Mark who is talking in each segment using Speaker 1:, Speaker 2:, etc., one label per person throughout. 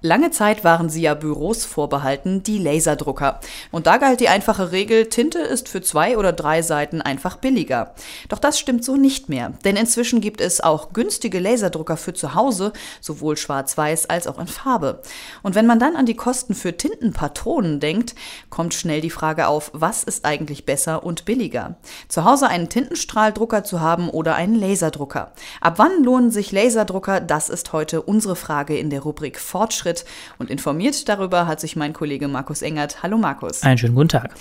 Speaker 1: Lange Zeit waren sie ja Büros vorbehalten, die Laserdrucker. Und da galt die einfache Regel, Tinte ist für zwei oder drei Seiten einfach billiger. Doch das stimmt so nicht mehr, denn inzwischen gibt es auch günstige Laserdrucker für zu Hause, sowohl schwarz-weiß als auch in Farbe. Und wenn man dann an die Kosten für Tintenpatronen denkt, kommt schnell die Frage auf, was ist eigentlich besser und billiger? Zu Hause einen Tintenstrahldrucker zu haben oder einen Laserdrucker? Ab wann lohnen sich Laserdrucker? Das ist heute unsere Frage in der Rubrik Fortschritt Fortschritt. Und informiert darüber hat sich mein Kollege Markus Engert. Hallo Markus.
Speaker 2: Einen schönen guten Tag.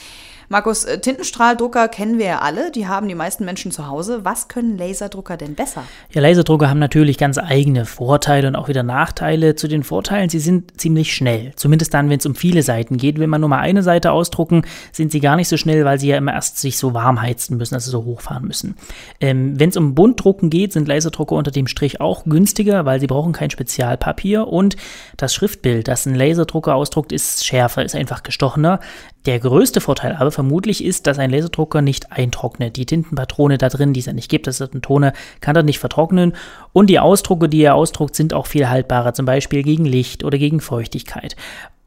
Speaker 1: Markus, äh, Tintenstrahldrucker kennen wir ja alle, die haben die meisten Menschen zu Hause. Was können Laserdrucker denn besser?
Speaker 2: Ja, Laserdrucker haben natürlich ganz eigene Vorteile und auch wieder Nachteile. Zu den Vorteilen, sie sind ziemlich schnell. Zumindest dann, wenn es um viele Seiten geht. Wenn man nur mal eine Seite ausdrucken, sind sie gar nicht so schnell, weil sie ja immer erst sich so warm heizen müssen, also so hochfahren müssen. Ähm, wenn es um Buntdrucken geht, sind Laserdrucker unter dem Strich auch günstiger, weil sie brauchen kein Spezialpapier und das Schriftbild, das ein Laserdrucker ausdruckt, ist schärfer, ist einfach gestochener. Der größte Vorteil aber vermutlich ist, dass ein Laserdrucker nicht eintrocknet. Die Tintenpatrone da drin, die es ja nicht gibt, das ist ein Toner, kann er nicht vertrocknen. Und die Ausdrucke, die er ausdruckt, sind auch viel haltbarer, zum Beispiel gegen Licht oder gegen Feuchtigkeit.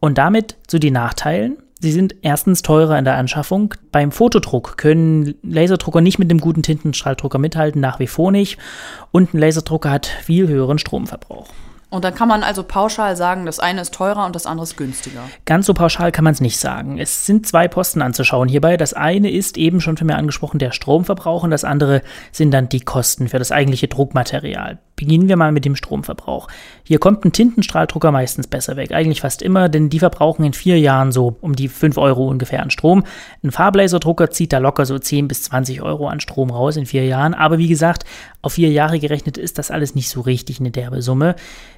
Speaker 2: Und damit zu den Nachteilen. Sie sind erstens teurer in der Anschaffung. Beim Fotodruck können Laserdrucker nicht mit dem guten Tintenstrahldrucker mithalten, nach wie vor nicht. Und ein Laserdrucker hat viel höheren Stromverbrauch.
Speaker 1: Und dann kann man also pauschal sagen, das eine ist teurer und das andere ist günstiger.
Speaker 2: Ganz so pauschal kann man es nicht sagen. Es sind zwei Posten anzuschauen hierbei. Das eine ist eben schon von mir angesprochen der Stromverbrauch und das andere sind dann die Kosten für das eigentliche Druckmaterial. Beginnen wir mal mit dem Stromverbrauch. Hier kommt ein Tintenstrahldrucker meistens besser weg, eigentlich fast immer, denn die verbrauchen in vier Jahren so um die 5 Euro ungefähr an Strom. Ein Farblaserdrucker zieht da locker so 10 bis 20 Euro an Strom raus in vier Jahren, aber wie gesagt, auf vier Jahre gerechnet ist das alles nicht so richtig eine derbe Summe.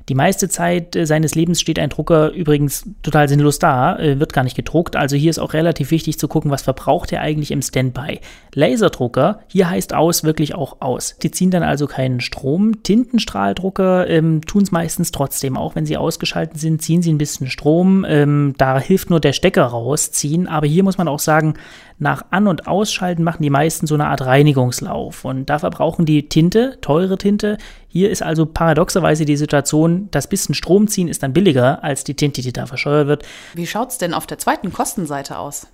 Speaker 2: Die meiste Zeit äh, seines Lebens steht ein Drucker übrigens total sinnlos da, äh, wird gar nicht gedruckt, also hier ist auch relativ wichtig zu gucken, was verbraucht er eigentlich im Standby. Laserdrucker, hier heißt aus wirklich auch aus. Die ziehen dann also keinen Strom. Tinten Tintenstrahldrucker ähm, tun es meistens trotzdem. Auch wenn sie ausgeschaltet sind, ziehen sie ein bisschen Strom. Ähm, da hilft nur der Stecker rausziehen. Aber hier muss man auch sagen, nach An- und Ausschalten machen die meisten so eine Art Reinigungslauf. Und da verbrauchen die Tinte, teure Tinte. Hier ist also paradoxerweise die Situation, das bisschen Strom ziehen ist dann billiger als die Tinte, die da verscheuert wird.
Speaker 1: Wie schaut es denn auf der zweiten Kostenseite aus?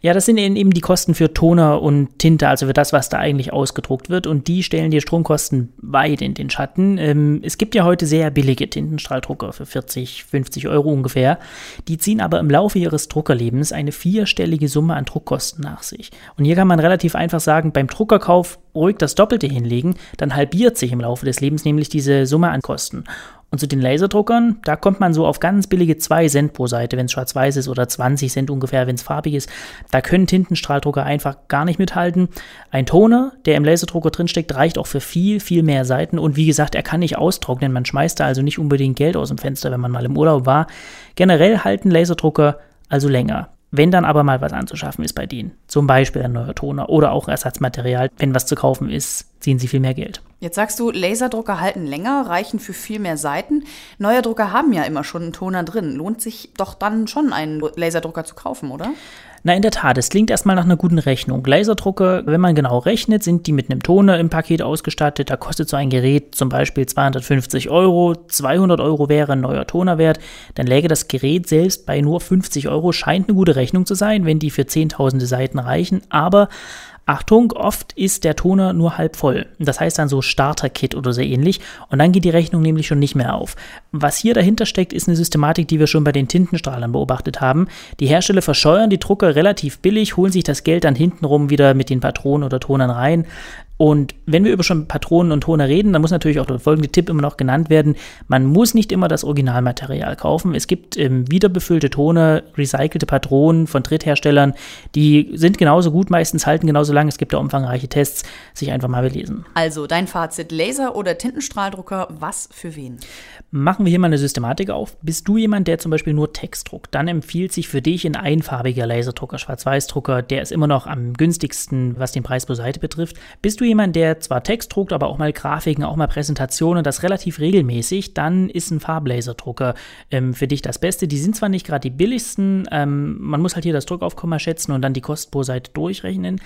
Speaker 2: Ja, das sind eben die Kosten für Toner und Tinte, also für das, was da eigentlich ausgedruckt wird. Und die stellen die Stromkosten weit in den Schatten. Ähm, es gibt ja heute sehr billige Tintenstrahldrucker für 40, 50 Euro ungefähr. Die ziehen aber im Laufe ihres Druckerlebens eine vierstellige Summe an Druckkosten nach sich. Und hier kann man relativ einfach sagen, beim Druckerkauf ruhig das Doppelte hinlegen, dann halbiert sich im Laufe des Lebens nämlich diese Summe an Kosten. Und zu den Laserdruckern, da kommt man so auf ganz billige 2 Cent pro Seite, wenn es schwarz-weiß ist, oder 20 Cent ungefähr, wenn es farbig ist. Da können Tintenstrahldrucker einfach gar nicht mithalten. Ein Toner, der im Laserdrucker drinsteckt, reicht auch für viel, viel mehr Seiten. Und wie gesagt, er kann nicht austrocknen. Man schmeißt da also nicht unbedingt Geld aus dem Fenster, wenn man mal im Urlaub war. Generell halten Laserdrucker also länger. Wenn dann aber mal was anzuschaffen ist bei denen, zum Beispiel ein neuer Toner oder auch Ersatzmaterial, wenn was zu kaufen ist, ziehen sie viel mehr Geld.
Speaker 1: Jetzt sagst du, Laserdrucker halten länger, reichen für viel mehr Seiten. Neue Drucker haben ja immer schon einen Toner drin. Lohnt sich doch dann schon einen Laserdrucker zu kaufen, oder?
Speaker 2: Na, in der Tat, es klingt erstmal nach einer guten Rechnung. Laserdrucker, wenn man genau rechnet, sind die mit einem Toner im Paket ausgestattet. Da kostet so ein Gerät zum Beispiel 250 Euro. 200 Euro wäre ein neuer Toner wert. Dann läge das Gerät selbst bei nur 50 Euro. Scheint eine gute Rechnung zu sein, wenn die für zehntausende Seiten reichen. Aber Achtung, oft ist der Toner nur halb voll. Das heißt dann so Starter-Kit oder so ähnlich. Und dann geht die Rechnung nämlich schon nicht mehr auf. Was hier dahinter steckt, ist eine Systematik, die wir schon bei den Tintenstrahlern beobachtet haben. Die Hersteller verscheuern die Drucker relativ billig, holen sich das Geld dann hintenrum wieder mit den Patronen oder Tonern rein. Und wenn wir über schon Patronen und Toner reden, dann muss natürlich auch der folgende Tipp immer noch genannt werden. Man muss nicht immer das Originalmaterial kaufen. Es gibt ähm, wiederbefüllte Toner, recycelte Patronen von Drittherstellern, die sind genauso gut, meistens halten genauso lange. Es gibt da umfangreiche Tests, sich einfach mal belesen.
Speaker 1: Also dein Fazit, Laser oder Tintenstrahldrucker, was für wen?
Speaker 2: Machen wir hier mal eine Systematik auf. Bist du jemand, der zum Beispiel nur Text druckt, dann empfiehlt sich für dich ein einfarbiger Laserdrucker, Schwarz-Weiß-Drucker, der ist immer noch am günstigsten, was den Preis pro Seite betrifft. Bist du jemand, der zwar Text druckt, aber auch mal Grafiken, auch mal Präsentationen, das relativ regelmäßig, dann ist ein Farblaserdrucker ähm, für dich das Beste. Die sind zwar nicht gerade die billigsten, ähm, man muss halt hier das Druckaufkommen schätzen und dann die Kosten pro Seite durchrechnen.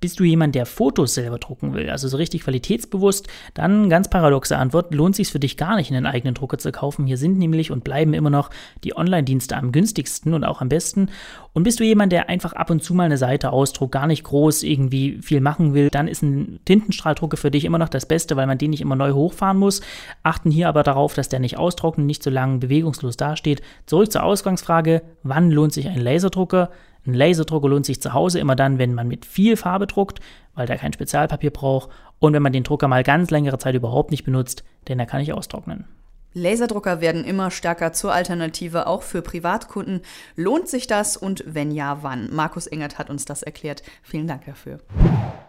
Speaker 2: Bist du jemand, der Fotos selber drucken will, also so richtig qualitätsbewusst, dann ganz paradoxe Antwort, lohnt sich für dich gar nicht, einen eigenen Drucker zu kaufen. Hier sind nämlich und bleiben immer noch die Online-Dienste am günstigsten und auch am besten. Und bist du jemand, der einfach ab und zu mal eine Seite ausdruckt, gar nicht groß irgendwie viel machen will, dann ist ein Tintenstrahldrucker für dich immer noch das Beste, weil man den nicht immer neu hochfahren muss. Achten hier aber darauf, dass der nicht austrocknet, nicht so lange bewegungslos dasteht. Zurück zur Ausgangsfrage, wann lohnt sich ein Laserdrucker? Ein Laserdrucker lohnt sich zu Hause immer dann, wenn man mit viel Farbe druckt, weil der kein Spezialpapier braucht und wenn man den Drucker mal ganz längere Zeit überhaupt nicht benutzt, denn er kann nicht austrocknen.
Speaker 1: Laserdrucker werden immer stärker zur Alternative, auch für Privatkunden. Lohnt sich das und wenn ja, wann? Markus Engert hat uns das erklärt. Vielen Dank dafür.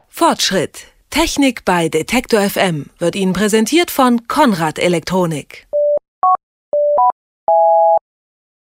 Speaker 3: Fortschritt. Technik bei Detektor FM wird Ihnen präsentiert von Konrad Elektronik.